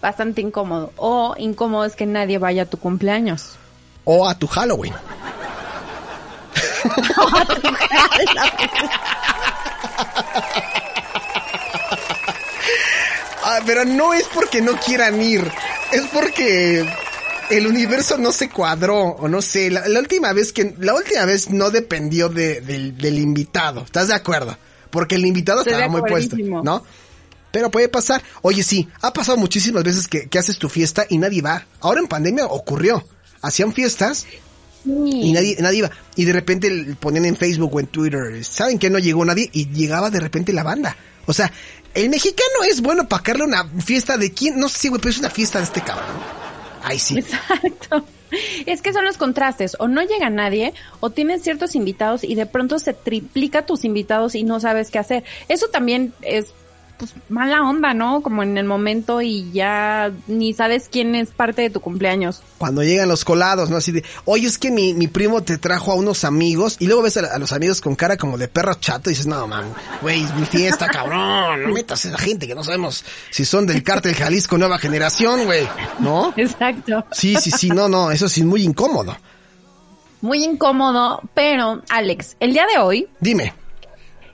D: Bastante incómodo. O incómodo es que nadie vaya a tu cumpleaños.
C: O a tu Halloween. Ah, pero no es porque no quieran ir, es porque el universo no se cuadró, o no sé, la, la última vez que, la última vez no dependió de- del, del invitado, ¿estás de acuerdo? Porque el invitado
D: de
C: estaba muy puesto. ¿no? Pero puede pasar. Oye, sí, ha pasado muchísimas veces que, que haces tu fiesta y nadie va. Ahora en pandemia ocurrió. Hacían fiestas y nadie, nadie iba. Y de repente ponían en Facebook o en Twitter, ¿saben que no llegó nadie? Y llegaba de repente la banda. O sea, el mexicano es bueno para una fiesta de quién, no sé, güey, pero es una fiesta de este cabrón.
D: Exacto. Es que son los contrastes. O no llega nadie, o tienes ciertos invitados y de pronto se triplica tus invitados y no sabes qué hacer. Eso también es pues mala onda, ¿no? Como en el momento y ya ni sabes quién es parte de tu cumpleaños.
C: Cuando llegan los colados, ¿no? Así de, oye, es que mi, mi primo te trajo a unos amigos y luego ves a, a los amigos con cara como de perro chato y dices, no, man, güey, es mi fiesta, cabrón, no metas a esa gente que no sabemos si son del cártel Jalisco Nueva Generación, güey, ¿no?
D: Exacto.
C: Sí, sí, sí, no, no, eso sí es muy incómodo.
D: Muy incómodo, pero Alex, el día de hoy
C: Dime,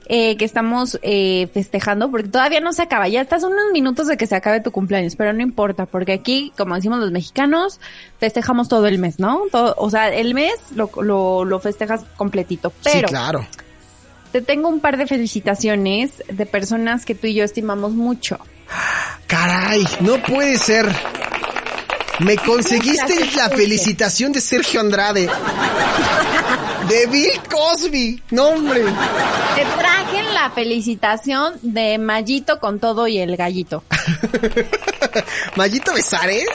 D: eh, que estamos eh, festejando, porque todavía no se acaba, ya estás unos minutos de que se acabe tu cumpleaños, pero no importa, porque aquí, como decimos los mexicanos, festejamos todo el mes, ¿no? Todo, o sea, el mes lo, lo, lo festejas completito, pero
C: sí, claro.
D: te tengo un par de felicitaciones de personas que tú y yo estimamos mucho.
C: Caray, no puede ser. Me conseguiste la felicitación de Sergio Andrade. De Bill Cosby. No, hombre.
D: Te traje la felicitación de Mallito con todo y el gallito.
C: Mayito Besares.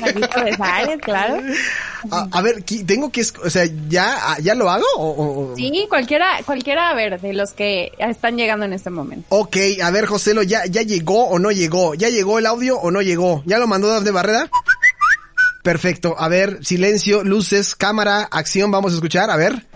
D: Mallito Besares, claro.
C: A, a ver, tengo que, o sea, ¿ya, ya lo hago? O, o- o-
D: Sí, cualquiera, cualquiera, a ver, de los que están llegando en este momento.
C: Ok, a ver, Joselo, ¿ya, ¿ya llegó o no llegó? ¿Ya llegó el audio o no llegó? ¿Ya lo mandó de Barrera? Perfecto. A ver, silencio, luces, cámara, acción, vamos a escuchar, a ver.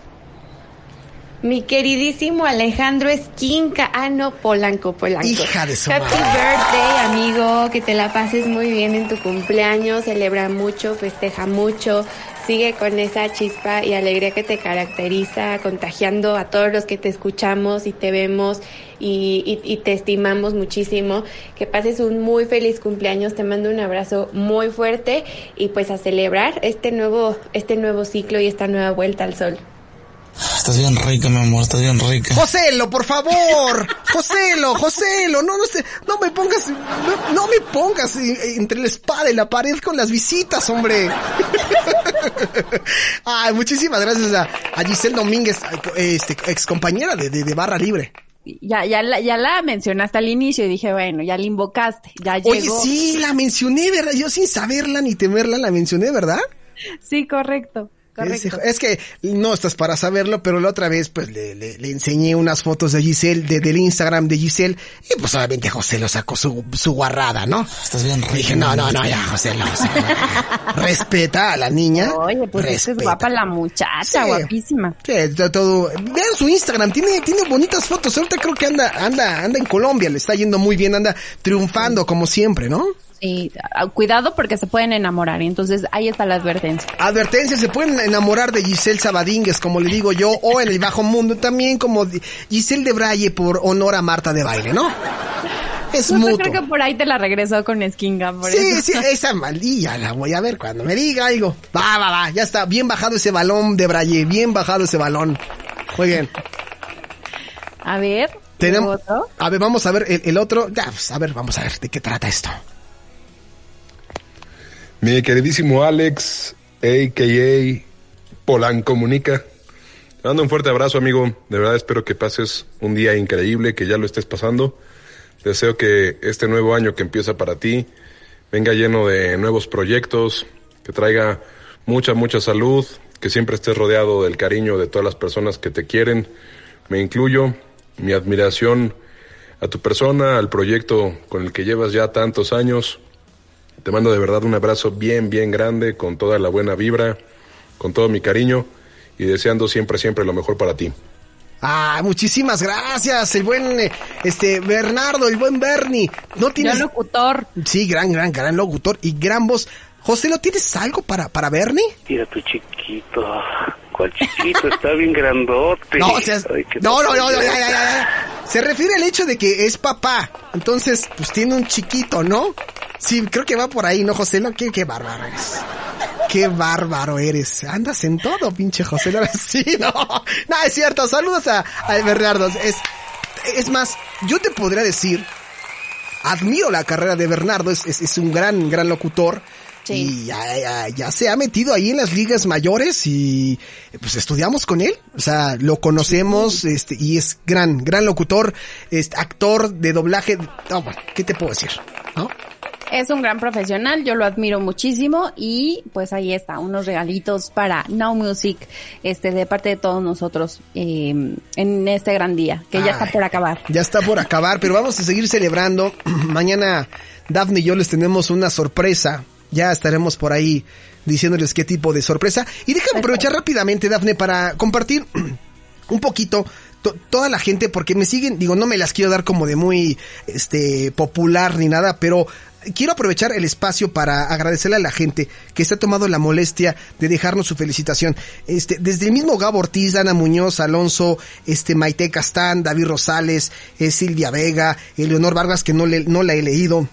E: Mi queridísimo Alejandro Esquinca. Ah, no, Polanco, Polanco.
C: Hija de su
E: Happy
C: madre.
E: birthday, amigo. Que te la pases muy bien en tu cumpleaños. Celebra mucho, festeja mucho. Sigue con esa chispa y alegría que te caracteriza, contagiando a todos los que te escuchamos y te vemos y, y- y te estimamos muchísimo. Que pases un muy feliz cumpleaños. Te mando un abrazo muy fuerte y pues a celebrar este nuevo, este nuevo ciclo y esta nueva vuelta al sol.
G: Estás bien rica, mi amor, estás bien rica.
C: Joselo, por favor. Joselo, Joselo, no, no sé, no me pongas, no, no me pongas entre la espada y la pared con las visitas, hombre. Ay, muchísimas gracias a, a Giselle Domínguez, este, ex compañera de, de, de Barra Libre.
D: Ya, ya, la, ya la mencionaste al inicio y dije, bueno, ya la invocaste, ya llegó.
C: Oye, sí, la mencioné, ¿verdad? Yo sin saberla ni temerla la mencioné, ¿verdad?
D: Sí, correcto, correcto.
C: es que no estás para saberlo, pero la otra vez pues le, le- le enseñé unas fotos de Giselle, de- del Instagram de Giselle, y pues obviamente José lo sacó su, su guarrada, ¿no?
G: Estás bien rica.
C: Dije, no, no, no, ya, José, respeta a la niña.
D: Oye, pues es guapa la muchacha,
C: Sí.
D: guapísima.
C: Sí, todo. Vean su Instagram, tiene, tiene bonitas fotos. Ahorita creo que anda, anda, anda en Colombia, le está yendo muy bien, anda triunfando como siempre, ¿no?
D: Sí, ah, cuidado porque se pueden enamorar y entonces ahí está la advertencia.
C: Advertencia, se pueden enamorar de Giselle Sabadínguez, como le digo yo, o en el bajo mundo también como Giselle de Braille por honor a Marta de Baile, ¿no? Es
D: Yo
C: mutuo.
D: creo que por ahí te la regresó con Skinga, por
C: Sí,
D: eso.
C: sí, esa maldilla la voy a ver cuando me diga algo. Va, va, va, ya está, bien bajado ese balón de Braille, bien bajado ese balón. Muy bien.
D: A ver,
C: Tenemos, a ver, vamos a ver el, el otro. Ya, pues, a ver, vamos a ver de qué trata esto.
H: Mi queridísimo Alex, a.k.a. Polan Comunica. Te mando un fuerte abrazo, amigo. De verdad espero que pases un día increíble, que ya lo estés pasando. Deseo que este nuevo año que empieza para ti venga lleno de nuevos proyectos, que traiga mucha, mucha salud, que siempre estés rodeado del cariño de todas las personas que te quieren. Me incluyo, mi admiración a tu persona, al proyecto con el que llevas ya tantos años. Te mando de verdad un abrazo bien, bien grande, con toda la buena vibra, con todo mi cariño y deseando siempre, siempre lo mejor para ti.
C: Ah, muchísimas gracias, el buen este Bernardo, el buen Bernie. No tienes
D: Gran locutor.
C: Sí, gran gran gran locutor y gran voz. José, ¿lo tienes algo para para Bernie?
I: Mira tu chiquito. ¿Cuál chiquito? Está bien grandote.
C: No, o sea,
I: Ay, qué
C: no, no, no, no, ya, ya, ya. Se refiere al hecho de que es papá. Entonces, pues tiene un chiquito, ¿no? Sí, creo que va por ahí, ¿no, José? ¿No? Qué, qué bárbaro eres. Qué bárbaro eres. Andas en todo, pinche José. Ahora sí, no. No, es cierto. Saludos a, a Bernardo. Es, es más, yo te podría decir, admiro la carrera de Bernardo. Es, es, es un gran, gran locutor.
D: Sí.
C: Y ya, ya, ya se ha metido ahí en las ligas mayores y pues estudiamos con él. O sea, lo conocemos este, y es gran, gran locutor, este, actor de doblaje. No, bueno, ¿qué te puedo decir? ¿No?
D: Es un gran profesional, yo lo admiro muchísimo y pues ahí está, unos regalitos para Now Music, este, de parte de todos nosotros, eh, en este gran día, que ya está por acabar.
C: Ya está por acabar, pero vamos a seguir celebrando. Mañana Daphne y yo les tenemos una sorpresa. Ya estaremos por ahí diciéndoles qué tipo de sorpresa. Y déjame aprovechar rápidamente, Daphne, para compartir un poquito to- toda la gente, porque me siguen, digo, no me las quiero dar como de muy este popular ni nada, pero quiero aprovechar el espacio para agradecerle a la gente que se ha tomado la molestia de dejarnos su felicitación. Este, desde el mismo Gabo Ortiz, Ana Muñoz, Alonso, este Maite Castán, David Rosales, eh, Silvia Vega, Eleonor Vargas, que no, le, no la he leído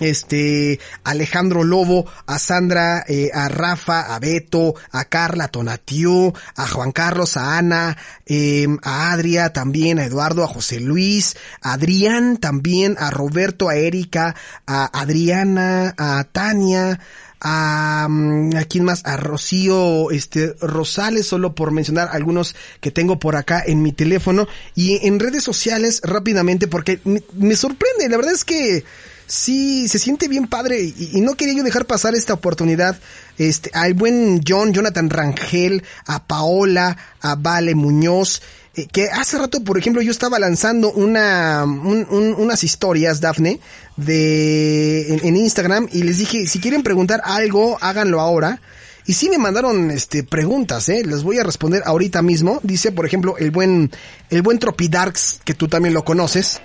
C: este Alejandro Lobo, a Sandra, eh, a Rafa, a Beto, a Carla, Tonatiu, a Juan Carlos, a Ana, eh, a Adria también, a Eduardo, a José Luis, a Adrián también, a Roberto, a Erika, a Adriana, a Tania, a, mm, a quién más, a Rocío, este, Rosales, solo por mencionar algunos que tengo por acá en mi teléfono. Y en redes sociales rápidamente porque me sorprende, la verdad es que sí, se siente bien padre y, no quería yo dejar pasar esta oportunidad, este, al buen John, Jonathan Rangel, a Paola, a Vale Muñoz, eh, que hace rato, por ejemplo, yo estaba lanzando una, un- un- unas historias, Dafne, de, en, en Instagram y les dije, si quieren preguntar algo, háganlo ahora. Y sí me mandaron, este, preguntas, eh, les voy a responder ahorita mismo. Dice, por ejemplo, el buen, el buen Tropidarks, que tú también lo conoces.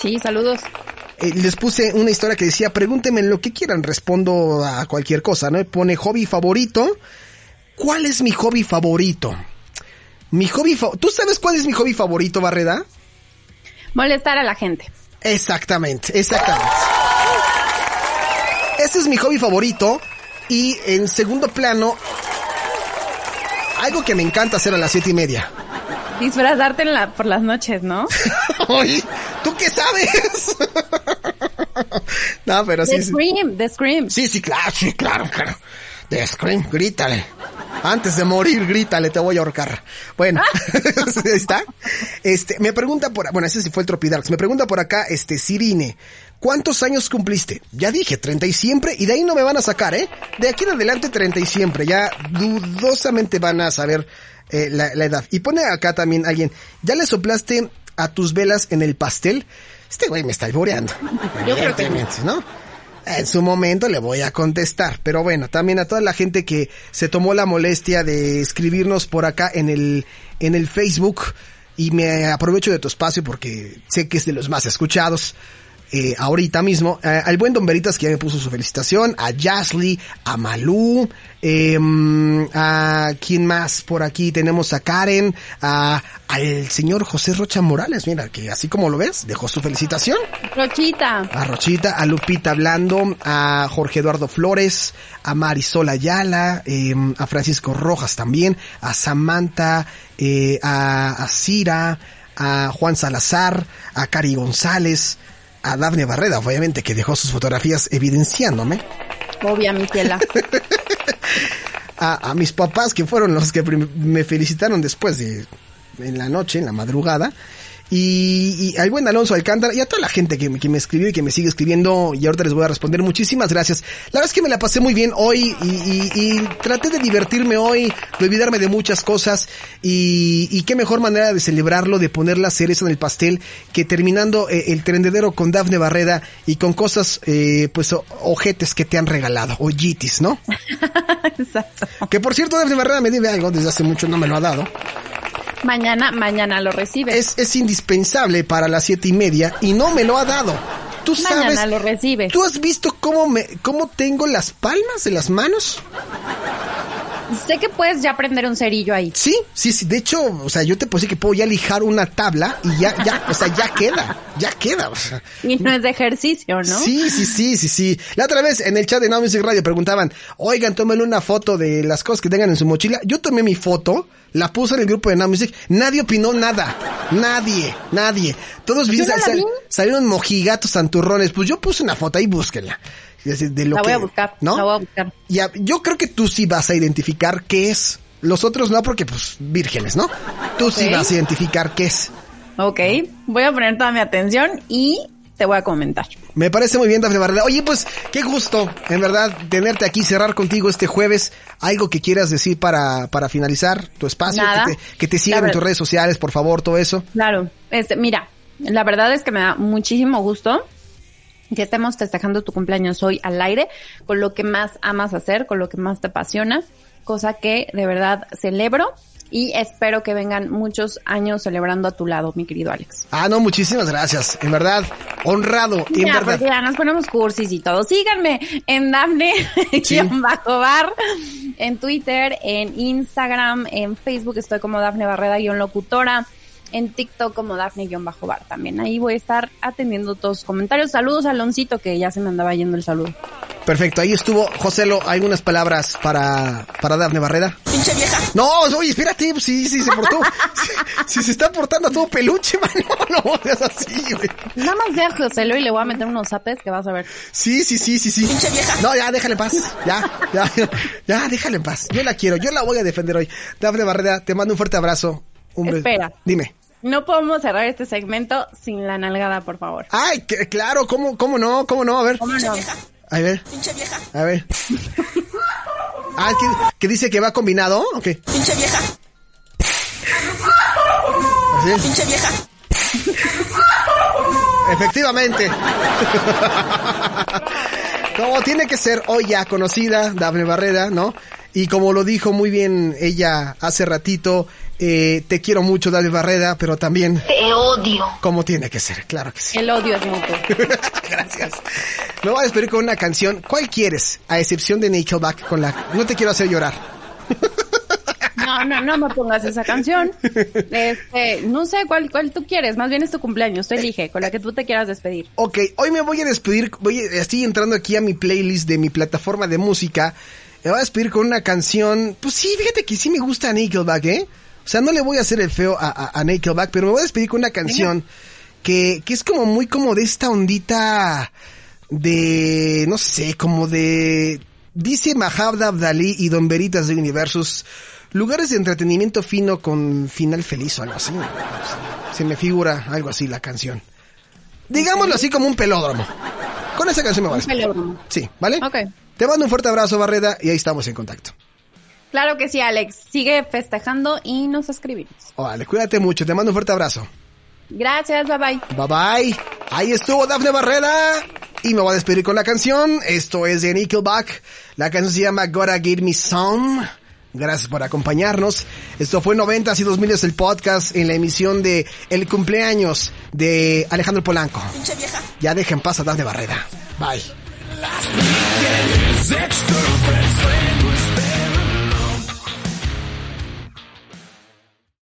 D: Sí, saludos.
C: Eh, les puse una historia que decía, pregúntenme lo que quieran, respondo a cualquier cosa, ¿no? Pone hobby favorito. ¿Cuál es mi hobby favorito? Mi hobby fa- ¿Tú sabes cuál es mi hobby favorito, Barreda?
D: Molestar a la gente.
C: Exactamente, exactamente. Ese es mi hobby favorito. Y en segundo plano, algo que me encanta hacer a las siete y media.
D: Disfrazarte en la, por las noches, ¿no?
C: Oye, ¿tú qué sabes? no, pero sí.
D: The. Scream, The Scream.
C: Sí, sí, claro, sí, claro, claro. The Scream, grítale. Antes de morir, grítale, te voy a ahorcar. Bueno, ahí está. Este, me pregunta por, bueno, ese sí fue el Tropidarks. Me pregunta por acá, este, Sirine, ¿cuántos años cumpliste? Ya dije, 30 y siempre, y de ahí no me van a sacar, ¿eh? De aquí en adelante, 30 y siempre. Ya dudosamente van a saber eh, la, la edad. Y pone acá también alguien, ¿ya le soplaste a tus velas en el pastel? Este güey me está alboreando.
D: Yo creo que ¿no?
C: En su momento le voy a contestar, pero bueno, también a toda la gente que se tomó la molestia de escribirnos por acá en el, en el Facebook, y me aprovecho de tu espacio porque sé que es de los más escuchados. Eh, ahorita mismo, eh, al buen Don Veritas que ya me puso su felicitación, a Jasly, a Malú, em, a quién más por aquí tenemos a Karen, a, al señor José Rocha Morales, mira, que así como lo ves, dejó su felicitación
D: Rochita.
C: a Rochita, a Lupita Blando, a Jorge Eduardo Flores, a Marisol Ayala, eh, a Francisco Rojas también, a Samantha, eh, a, a Cira, a Juan Salazar, a Cari González, a Dafne Barreda, obviamente, que dejó sus fotografías evidenciándome,
D: Obvia, mi tela.
C: a, a mis papás, que fueron los que me felicitaron después de, en la noche, en la madrugada, y, y al buen Alonso Alcántara y a toda la gente que, me- que me escribió y que me sigue escribiendo y ahorita les voy a responder. Muchísimas gracias. La verdad es que me la pasé muy bien hoy y, y- y traté de divertirme hoy, de olvidarme de muchas cosas y, y qué mejor manera de celebrarlo, de poner la cereza en el pastel que terminando eh, el trendedero con Dafne Barreda y con cosas eh, pues ojetes que te han regalado, ojitis, ¿no?
D: Exacto.
C: Que por cierto, Dafne Barrera me debe algo, desde hace mucho no me lo ha dado.
D: Mañana, mañana lo recibes.
C: Es, es indispensable para las siete y media y no me lo ha dado. Tú
D: Mañana
C: sabes.
D: lo recibes.
C: ¿Tú has visto cómo me, cómo tengo las palmas de las manos?
D: Sé que puedes ya prender un cerillo ahí.
C: Sí, sí, sí. De hecho, o sea, yo te puedo decir que puedo ya lijar una tabla y ya, ya, o sea, ya queda, ya queda. O sea,
D: Y no es de ejercicio, ¿no?
C: Sí, sí, sí, sí, sí. La otra vez en el chat de Now Music Radio preguntaban, oigan, tómenle una foto de las cosas que tengan en su mochila. Yo tomé mi foto, la puse en el grupo de Now Music, nadie opinó nada. Nadie, nadie. Todos vi- sal- salieron mojigatos, santurrones. Pues yo puse una foto ahí, búsquenla. Y de lo
D: La voy
C: que-
D: a buscar,
C: ¿no?
D: la voy a buscar.
C: Ya, yo creo que tú sí vas a identificar qué es. Los otros no, porque pues vírgenes, ¿no? Tú sí vas a identificar qué es.
D: Ok, voy a poner toda mi atención y te voy a comentar.
C: Me parece muy bien, Dafne Barrera. Oye, pues, qué gusto, en verdad, tenerte aquí, cerrar contigo este jueves. Algo que quieras decir para, para finalizar tu espacio,
D: Nada.
C: que te, que te sigan en tus redes sociales, por favor, todo eso.
D: Claro, este, mira, la verdad es que me da muchísimo gusto que estemos festejando tu cumpleaños hoy al aire, con lo que más amas hacer, con lo que más te apasiona, cosa que de verdad celebro y espero que vengan muchos años celebrando a tu lado, mi querido Alex.
C: Ah, no, muchísimas gracias. En verdad, honrado, en
D: Ya,
C: verdad.
D: porque ya nos ponemos cursis y todo. Síganme en Dafne guion bajo bar, en Twitter, en Instagram, en Facebook estoy como Dafne Barreda guion locutora, en TikTok como Dafne guion bajo bar. También ahí voy a estar atendiendo todos los comentarios. Saludos a Aloncito que ya se me andaba yendo el saludo.
C: Perfecto, ahí estuvo. Joselo, algunas palabras para, para Dafne Barrera.
J: Pinche vieja.
C: No, oye, espérate, sí, sí, se portó. Si sí, se está portando todo peluche, mano. No, no es así, güey.
D: Nada más ve a Joselo y le voy a meter unos zapes que vas a ver.
C: Sí, sí, sí, sí, sí.
J: Pinche vieja.
C: No, ya, déjale en paz. Ya, ya, ya, déjale en paz. Yo la quiero, yo la voy a defender hoy. Dafne Barrera, te mando un fuerte abrazo. Un beso.
D: Espera.
C: Dime.
D: No podemos cerrar este segmento sin la nalgada, por favor.
C: Ay, que- claro, ¿cómo, cómo no? ¿Cómo no? A ver.
D: ¿Cómo no?
C: A ver,
J: Pinche vieja.
C: a ver. Ah, que, que dice que va combinado, ¿o qué?
J: Pinche vieja.
C: Así.
J: Pinche vieja.
C: Efectivamente. como tiene que ser hoy ya conocida, Dafne Barrera, ¿no? Y como lo dijo muy bien ella hace ratito, eh, te quiero mucho, Dafne Barrera, pero también
J: Te odio.
C: como tiene que ser, claro que sí.
D: El odio es mutuo.
C: Gracias. Me voy a despedir con una canción. ¿Cuál quieres? A excepción de Nickelback con la... No te quiero hacer llorar.
D: No, no, no me pongas esa canción. Este, no sé cuál, cuál tú quieres. Más bien es tu cumpleaños. Tú elige con la que tú te quieras despedir.
C: Ok, hoy me voy a despedir, voy, estoy entrando aquí a mi playlist de mi plataforma de música. Me voy a despedir con una canción, pues sí, fíjate que sí me gusta Nickelback, ¿eh? O sea, no le voy a hacer el feo a, a, a Nickelback, pero me voy a despedir con una canción que, que es como muy como de esta ondita de, no sé, como de, dice Mahabda Abdali y Don Veritas de Universus, lugares de entretenimiento fino con final feliz o algo así. Se me figura algo así la canción. Digámoslo así como un pelódromo. Con esa canción me voy a despedir. Sí, ¿vale?
D: Ok.
C: Te mando un fuerte abrazo, Barreda, y ahí estamos en contacto.
D: Claro que sí, Alex. Sigue festejando y nos escribimos.
C: Órale, cuídate mucho, te mando un fuerte abrazo.
D: Gracias, bye bye.
C: Bye bye. Ahí estuvo Dafne Barrera. Y me voy a despedir con la canción. Esto es de Nickelback. La canción se llama Gotta Give Me Some. Gracias por acompañarnos. Esto fue 90 y 2000 el podcast en la emisión de El cumpleaños de Alejandro Polanco.
J: Pinche vieja.
C: Ya dejen paz a Dafne Barrera. Bye.